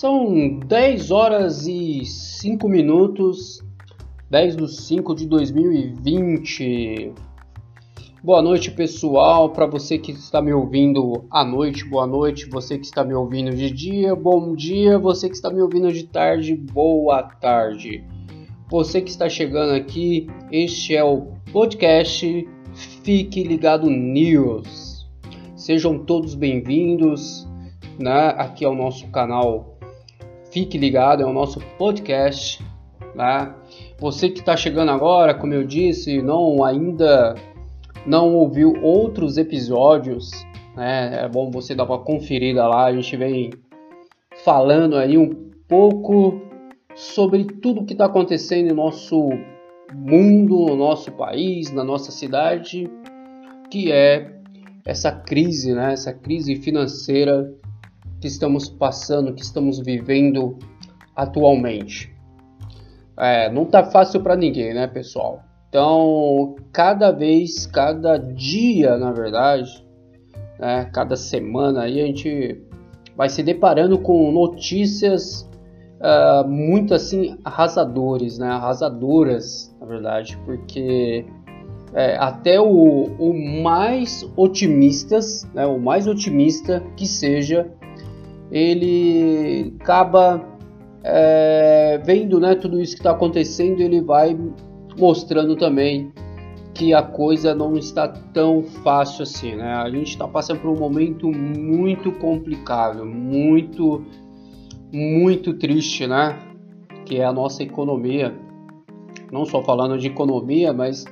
São 10 horas e 5 minutos, 10 de 5 de 2020. Boa noite, pessoal. Para você que está me ouvindo à noite, boa noite. Você que está me ouvindo de dia, bom dia. Você que está me ouvindo de tarde, boa tarde. Você que está chegando aqui, este é o podcast Fique Ligado News. Sejam todos bem-vindos né, aqui ao nosso canal Fique Ligado, é o nosso podcast. Né? Você que está chegando agora, como eu disse, não ainda não ouviu outros episódios, né? é bom você dar uma conferida lá. A gente vem falando aí um pouco sobre tudo que está acontecendo no nosso mundo, no nosso país, na nossa cidade, que é essa crise, né? essa crise financeira que estamos passando, que estamos vivendo atualmente. É, não tá fácil para ninguém, né, pessoal? Então, cada vez, cada dia, na verdade, né, cada semana aí a gente vai se deparando com notícias uh, muito assim arrasadores, né, arrasadoras, na verdade, porque é, até o, o mais otimistas, né, o mais otimista que seja, ele acaba é, vendo né, tudo isso que está acontecendo, ele vai mostrando também que a coisa não está tão fácil assim, né? A gente está passando por um momento muito complicado, muito, muito triste, né? Que é a nossa economia. Não só falando de economia, mas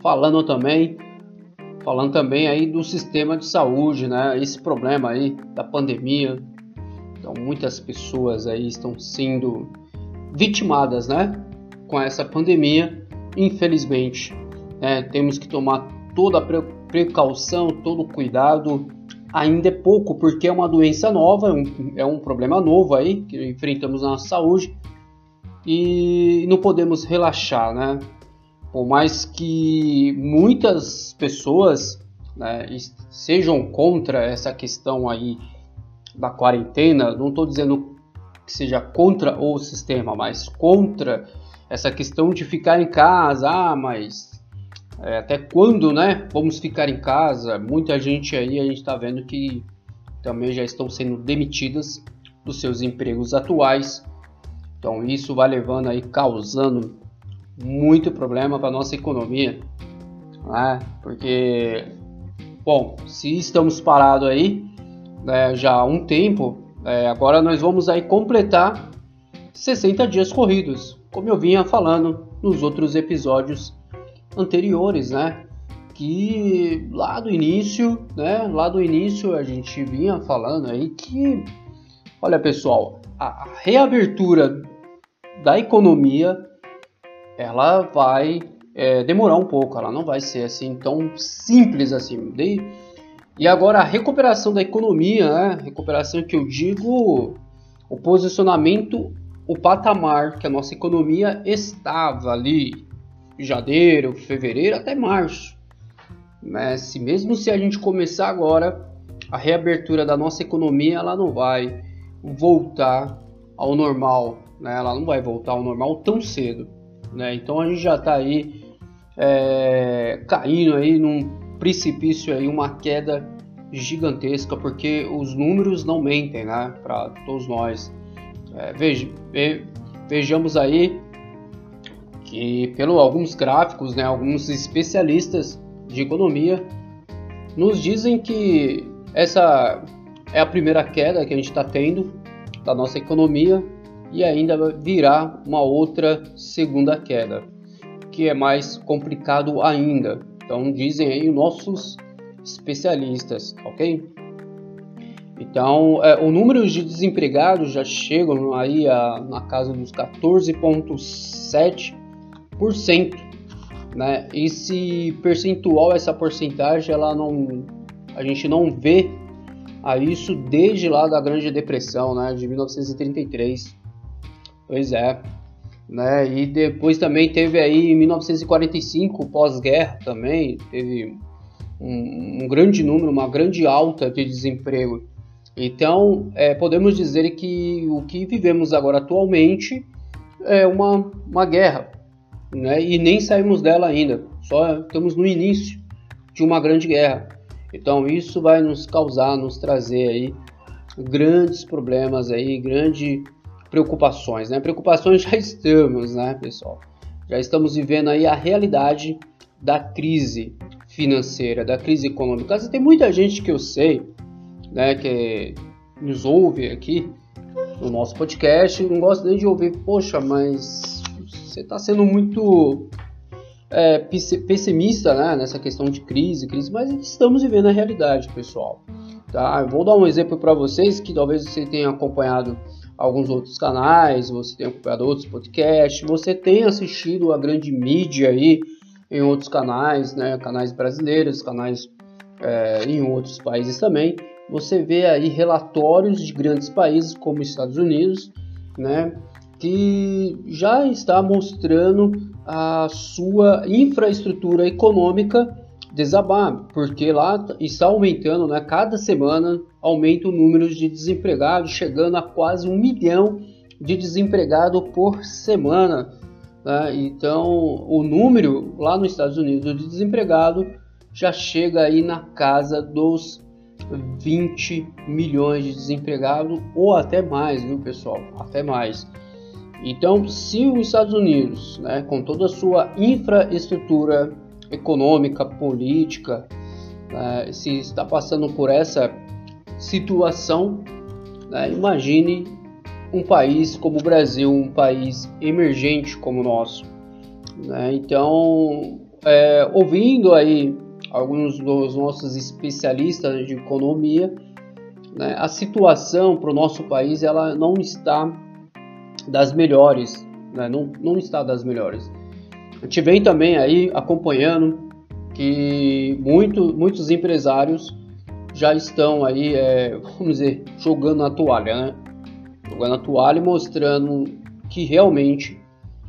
falando também, falando também aí do sistema de saúde, né? Esse problema aí da pandemia, então muitas pessoas aí estão sendo vitimadas, né, com essa pandemia. Infelizmente, é, temos que tomar toda a precaução, todo o cuidado. Ainda é pouco porque é uma doença nova, é um, é um problema novo aí que enfrentamos na saúde e não podemos relaxar, né? Por mais que muitas pessoas né, sejam contra essa questão aí da quarentena, não estou dizendo que seja contra o sistema, mas contra essa questão de ficar em casa. Ah, mas é, até quando, né? Vamos ficar em casa? Muita gente aí a gente está vendo que também já estão sendo demitidas dos seus empregos atuais. Então isso vai levando aí, causando muito problema para nossa economia, né? Porque, bom, se estamos parados aí, né, já há um tempo, é, agora nós vamos aí completar 60 dias corridos, como eu vinha falando nos outros episódios anteriores, né? Que lá do início, né? Lá do início a gente vinha falando aí que, olha pessoal, a reabertura da economia ela vai é, demorar um pouco, ela não vai ser assim tão simples assim. De, e agora a recuperação da economia, né? recuperação que eu digo, o posicionamento, o patamar que a nossa economia estava ali, janeiro, fevereiro até março. Né? Se mesmo se a gente começar agora a reabertura da nossa economia, ela não vai voltar ao normal, né? Ela não vai voltar ao normal tão cedo, né? Então a gente já está aí é, caindo aí num precipício aí, uma queda gigantesca, porque os números não mentem, né, para todos nós. É, veja, ve, vejamos aí que pelo alguns gráficos, né, alguns especialistas de economia nos dizem que essa é a primeira queda que a gente está tendo da nossa economia e ainda virá uma outra segunda queda, que é mais complicado ainda. Então dizem aí os nossos especialistas, ok? Então, é, o número de desempregados já chegam aí a, na casa dos 14,7%, né? Esse percentual, essa porcentagem, ela não, a gente não vê a isso desde lá da Grande Depressão, né? De 1933. Pois é. Né? E depois também teve aí em 1945, pós-guerra também, teve um, um, grande número, uma grande alta de desemprego. Então, é, podemos dizer que o que vivemos agora atualmente é uma, uma guerra, né? e nem saímos dela ainda, só estamos no início de uma grande guerra. Então, isso vai nos causar, nos trazer aí grandes problemas aí, grandes preocupações, né? Preocupações já estamos, né, pessoal? Já estamos vivendo aí a realidade da crise financeira, da crise econômica. Tem muita gente que eu sei, né, que nos ouve aqui no nosso podcast, não gosta nem de ouvir, poxa, mas você está sendo muito é, pessimista né, nessa questão de crise, crise, mas estamos vivendo a realidade, pessoal. Tá? Eu vou dar um exemplo para vocês que talvez você tenha acompanhado alguns outros canais, você tenha acompanhado outros podcasts, você tenha assistido a grande mídia aí em outros canais, né, canais brasileiros, canais é, em outros países também. Você vê aí relatórios de grandes países como Estados Unidos, né, que já está mostrando a sua infraestrutura econômica desabar, porque lá está aumentando, né? Cada semana aumenta o número de desempregados, chegando a quase um milhão de desempregados por semana. Né? Então, o número lá nos Estados Unidos de desempregado já chega aí na casa dos 20 milhões de desempregados ou até mais, viu pessoal? Até mais. Então, se os Estados Unidos, né, com toda a sua infraestrutura econômica, política, né, se está passando por essa situação, né, imagine um país como o Brasil, um país emergente como o nosso. Né? Então, é, ouvindo aí alguns dos nossos especialistas de economia, né, a situação para o nosso país ela não está das melhores, né? não, não está das melhores. Gente vem também aí acompanhando que muito, muitos empresários já estão aí, é, vamos dizer, jogando a toalha, né? Jogando a toalha e mostrando que realmente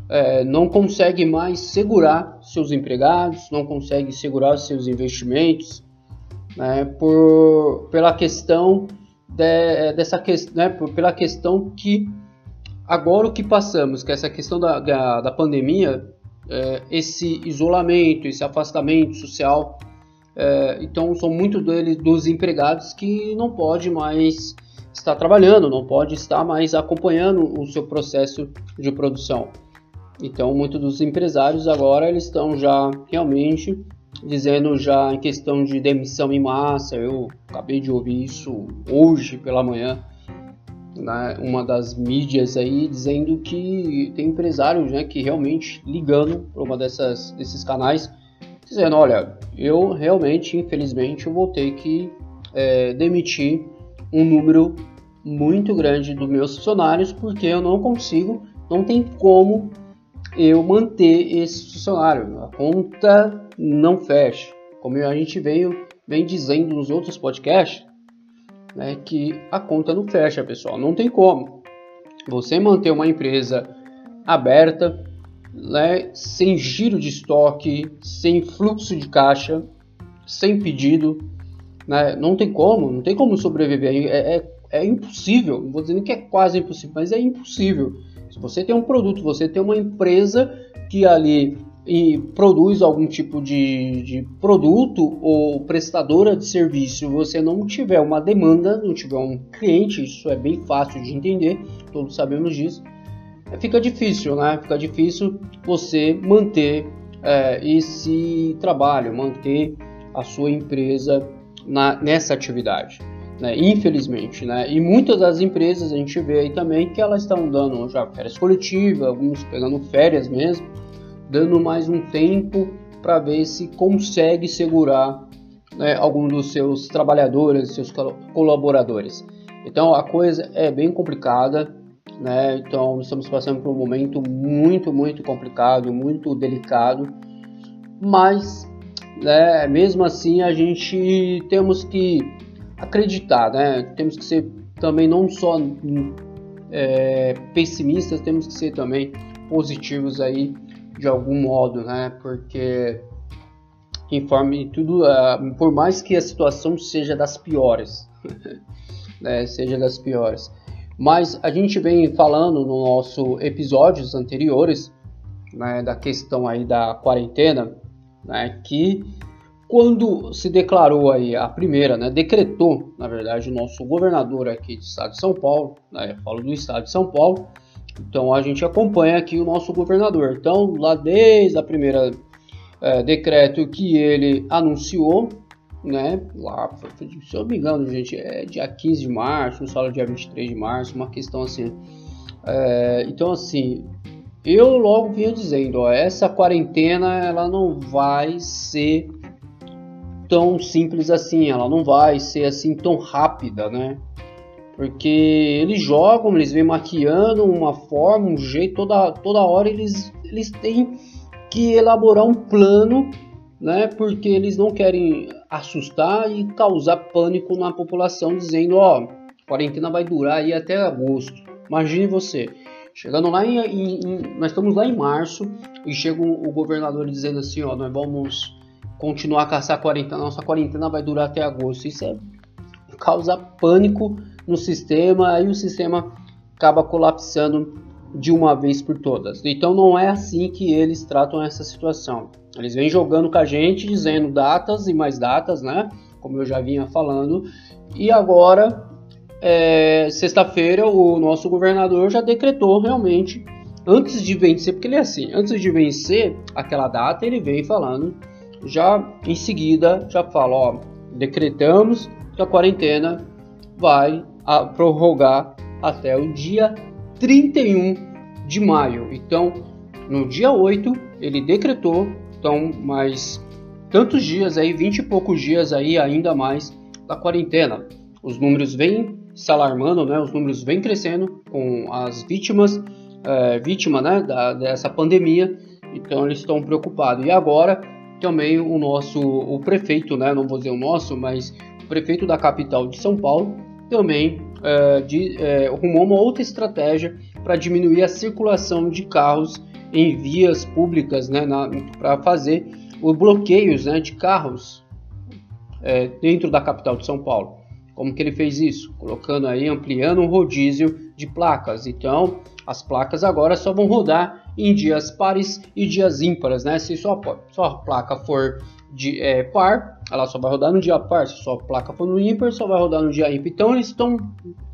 é, não consegue mais segurar seus empregados, não consegue segurar seus investimentos, né? Por, pela questão de, dessa questão, né? Por, pela questão que agora o que passamos, que é essa questão da, da, da pandemia é, esse isolamento, esse afastamento social. É, então, são muitos deles dos empregados que não pode mais estar trabalhando, não pode estar mais acompanhando o seu processo de produção. Então, muitos dos empresários agora eles estão já realmente dizendo já em questão de demissão em massa. Eu acabei de ouvir isso hoje pela manhã né, uma das mídias aí dizendo que tem empresários né, que realmente ligando para uma dessas desses canais dizendo olha eu realmente infelizmente eu vou ter que é, demitir um número muito grande dos meus funcionários porque eu não consigo não tem como eu manter esse funcionário a conta não fecha. Como a gente veio vem dizendo nos outros podcasts né, que a conta não fecha, pessoal. Não tem como. Você manter uma empresa aberta, né, sem giro de estoque, sem fluxo de caixa, sem pedido, né, não tem como, não tem como sobreviver. É, é, é impossível. Não vou dizer que é quase impossível, mas é impossível. Se você tem um produto, você tem uma empresa que ali e produz algum tipo de, de, produto ou prestadora de serviço, você não tiver uma demanda, não tiver um cliente, isso é bem fácil de entender, todos sabemos disso, é, fica difícil, né? Fica difícil você manter é, esse trabalho, manter a sua empresa na, nessa atividade. Né? Infelizmente, né? E muitas das empresas a gente vê aí também que elas estão dando já férias coletivas, alguns pegando férias mesmo, dando mais um tempo para ver se consegue segurar né, algum dos seus trabalhadores, seus colaboradores. Então a coisa é bem complicada, né? Então estamos passando por um momento muito, muito complicado, muito delicado, mas né, mesmo assim a gente temos que acreditar, né? Temos que ser também não só é, pessimistas, temos que ser também positivos aí de algum modo, né? Porque informe tudo, uh, por mais que a situação seja das piores, né, seja das piores. Mas a gente vem falando no nosso episódios anteriores né, da questão aí da quarentena, né, que quando se declarou aí a primeira, né, decretou, na verdade, o nosso governador aqui do estado de São Paulo, né, eu falo do estado de São Paulo, então a gente acompanha aqui o nosso governador. Então, lá desde a primeira é, decreto que ele anunciou, né, lá, se eu não me engano, gente, é dia 15 de março, no fala dia 23 de março, uma questão assim. É, então, assim, eu logo vinha dizendo, ó, essa quarentena ela não vai ser tão simples assim, ela não vai ser assim tão rápida, né? Porque eles jogam, eles vêm maquiando uma forma, um jeito, toda, toda hora eles, eles têm que elaborar um plano, né? Porque eles não querem assustar e causar pânico na população, dizendo, ó, a quarentena vai durar aí até agosto. Imagine você, chegando lá em, em, em nós estamos lá em março e chega o, governador dizendo assim, ó, nós vamos continuar a caçar a quarentena, nossa quarentena vai durar até agosto. Isso é causa pânico no sistema, aí o sistema acaba colapsando de uma vez por todas. Então não é assim que eles tratam essa situação. Eles vêm jogando com a gente, dizendo datas e mais datas, né? Como eu já vinha falando. E agora, é, sexta-feira, o nosso governador já decretou realmente, antes de vencer, porque ele é assim, antes de vencer aquela data, ele vem falando já em seguida já fala, ó, decretamos que a quarentena vai a prorrogar até o dia 31 de maio. Então, no dia 8 ele decretou, então mais tantos dias aí, 20 e poucos dias aí ainda mais da quarentena. Os números vêm se alarmando, né? Os números vêm crescendo com as vítimas, é, vítima, né, da, dessa pandemia. Então eles estão preocupados. E agora também o nosso o prefeito, né, não vou dizer o nosso, mas o prefeito da capital de São Paulo também é, de, é, arrumou uma outra estratégia para diminuir a circulação de carros em vias públicas, né, para fazer os bloqueios né, de carros é, dentro da capital de São Paulo. Como que ele fez isso? Colocando aí, ampliando um rodízio de placas. Então, as placas agora só vão rodar em dias pares e dias ímpares, né? Se sua, sua placa for de é, par, ela só vai rodar no dia par. Se sua placa for no ímpar, só vai rodar no dia ímpar. Então, eles estão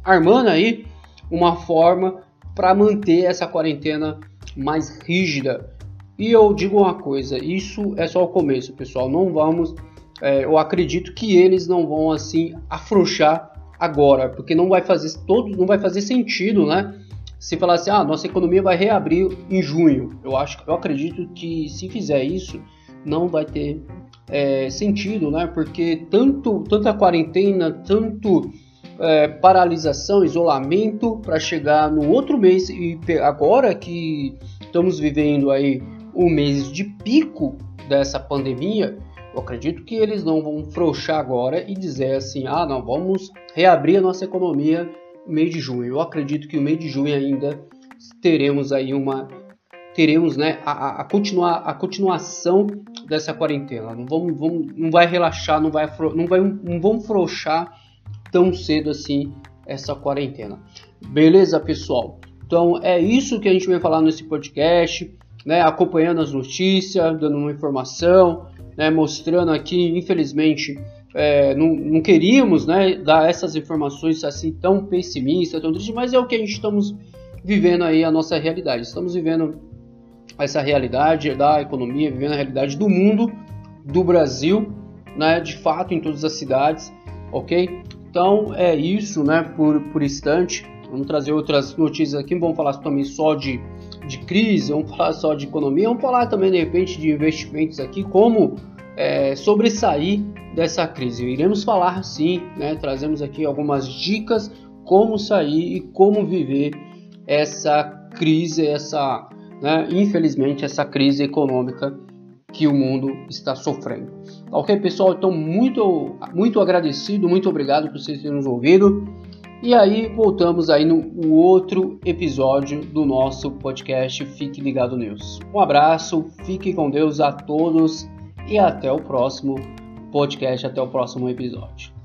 armando aí uma forma para manter essa quarentena mais rígida. E eu digo uma coisa, isso é só o começo, pessoal. Não vamos é, eu acredito que eles não vão assim afrouxar agora, porque não vai fazer todo, não vai fazer sentido, né? Se falar assim, ah, nossa economia vai reabrir em junho, eu acho, eu acredito que se fizer isso, não vai ter é, sentido, né? Porque tanto tanta quarentena, tanto é, paralisação, isolamento para chegar no outro mês e agora que estamos vivendo aí o mês de pico dessa pandemia, eu acredito que eles não vão frouxar agora e dizer assim: ah, não, vamos reabrir a nossa economia no mês de junho. Eu acredito que no mês de junho ainda teremos aí uma teremos né, a, a, continuar, a continuação dessa quarentena. Não, vamos, vamos, não vai relaxar, não, vai, não, vai, não vão frouxar tão cedo assim essa quarentena. Beleza, pessoal? Então é isso que a gente vai falar nesse podcast, né, acompanhando as notícias, dando uma informação, né, mostrando aqui, infelizmente, é, não, não, queríamos né, dar essas informações assim tão pessimistas, tão tristes, mas é o que a gente estamos vivendo aí, a nossa realidade. Estamos vivendo essa realidade da economia, vivendo a realidade do mundo, do Brasil, né, de fato, em todas as cidades, ok? Então é isso, né, por, por instante. Vamos trazer outras notícias aqui, vamos falar também só de, de crise, vamos falar só de economia, vamos falar também de repente de investimentos aqui, como é, sobressair dessa crise. Iremos falar sim, né? trazemos aqui algumas dicas como sair e como viver essa crise, essa, né? infelizmente, essa crise econômica que o mundo está sofrendo. Ok, pessoal? Então, muito, muito agradecido, muito obrigado por vocês terem nos ouvido. E aí, voltamos aí no outro episódio do nosso podcast Fique Ligado News. Um abraço, fique com Deus a todos e até o próximo podcast, até o próximo episódio.